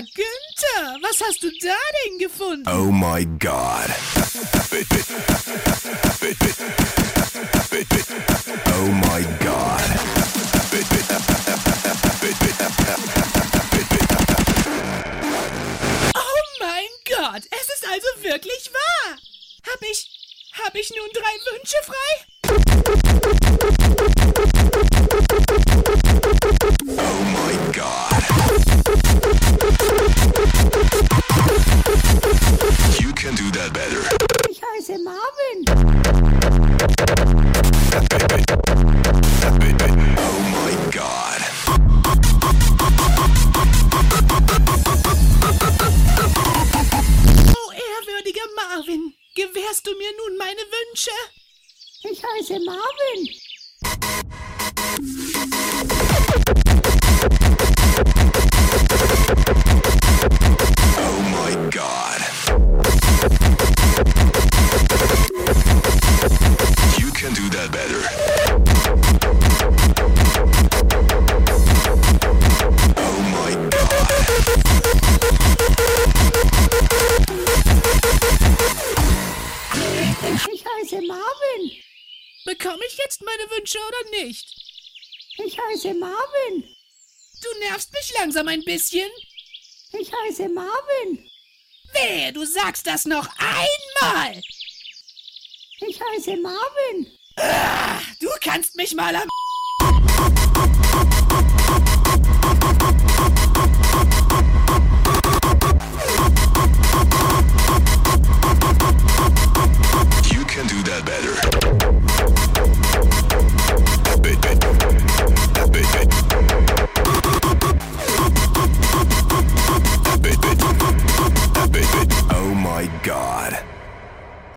Günther, was hast du da denn gefunden? Oh my god. Oh my god. Oh mein Gott, es ist also wirklich wahr. Hab ich, hab ich nun drei Wünsche frei? Heiße Marvin. Oh my god. Oh, ehrwürdiger Marvin, gewährst du mir nun meine Wünsche? Ich heiße Marvin. Bekomme ich jetzt meine Wünsche oder nicht? Ich heiße Marvin. Du nervst mich langsam ein bisschen. Ich heiße Marvin. Wehe, du sagst das noch einmal. Ich heiße Marvin. Du kannst mich mal am...